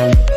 Thank